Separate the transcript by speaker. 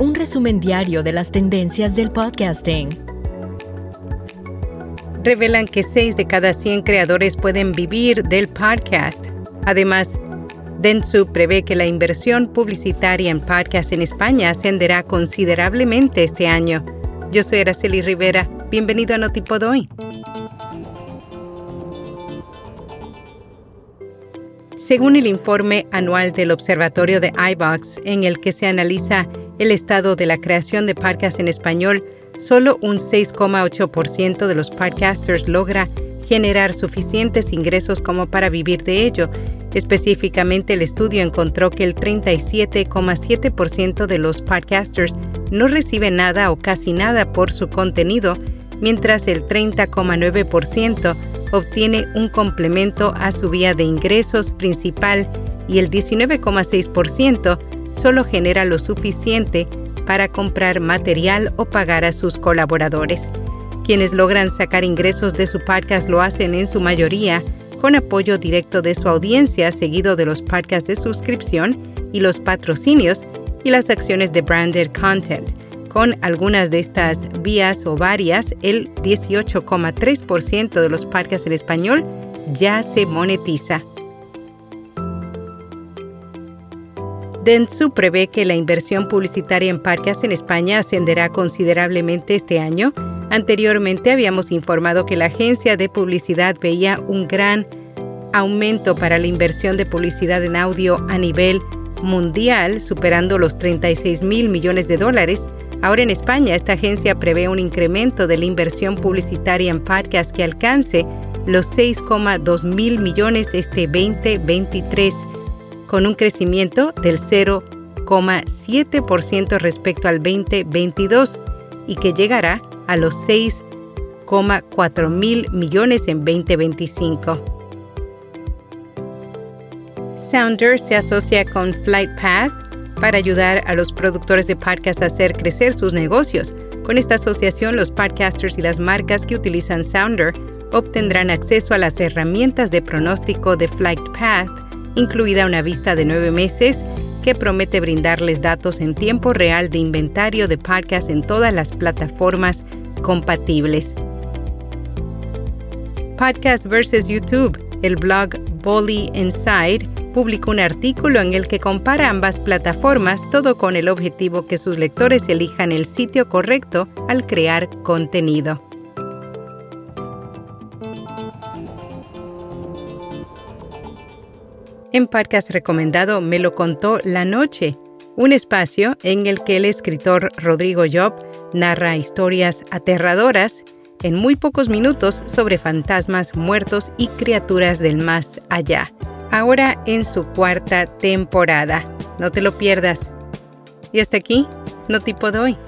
Speaker 1: un resumen diario de las tendencias del podcasting.
Speaker 2: Revelan que 6 de cada 100 creadores pueden vivir del podcast. Además, Dentsu prevé que la inversión publicitaria en podcast en España ascenderá considerablemente este año. Yo soy Araceli Rivera. Bienvenido a Notipod hoy. Según el informe anual del Observatorio de iBox, en el que se analiza el estado de la creación de podcasts en español, solo un 6,8% de los podcasters logra generar suficientes ingresos como para vivir de ello. Específicamente, el estudio encontró que el 37,7% de los podcasters no recibe nada o casi nada por su contenido, mientras el 30,9% obtiene un complemento a su vía de ingresos principal y el 19,6% solo genera lo suficiente para comprar material o pagar a sus colaboradores. Quienes logran sacar ingresos de su podcast lo hacen en su mayoría con apoyo directo de su audiencia, seguido de los podcasts de suscripción y los patrocinios y las acciones de branded content. Con algunas de estas vías o varias, el 18,3% de los podcasts en español ya se monetiza. Dentsu prevé que la inversión publicitaria en parques en España ascenderá considerablemente este año. Anteriormente habíamos informado que la agencia de publicidad veía un gran aumento para la inversión de publicidad en audio a nivel mundial, superando los 36 mil millones de dólares. Ahora en España, esta agencia prevé un incremento de la inversión publicitaria en podcast que alcance los 6,2 mil millones este 2023 con un crecimiento del 0,7% respecto al 2022 y que llegará a los 6,4 mil millones en 2025. Sounder se asocia con FlightPath para ayudar a los productores de podcasts a hacer crecer sus negocios. Con esta asociación, los podcasters y las marcas que utilizan Sounder obtendrán acceso a las herramientas de pronóstico de FlightPath incluida una vista de nueve meses que promete brindarles datos en tiempo real de inventario de podcasts en todas las plataformas compatibles. Podcast vs. YouTube. El blog Bully Inside publicó un artículo en el que compara ambas plataformas, todo con el objetivo que sus lectores elijan el sitio correcto al crear contenido. En podcast recomendado Me lo contó la noche, un espacio en el que el escritor Rodrigo Job narra historias aterradoras en muy pocos minutos sobre fantasmas, muertos y criaturas del más allá. Ahora en su cuarta temporada. No te lo pierdas. Y hasta aquí, no tipo doy.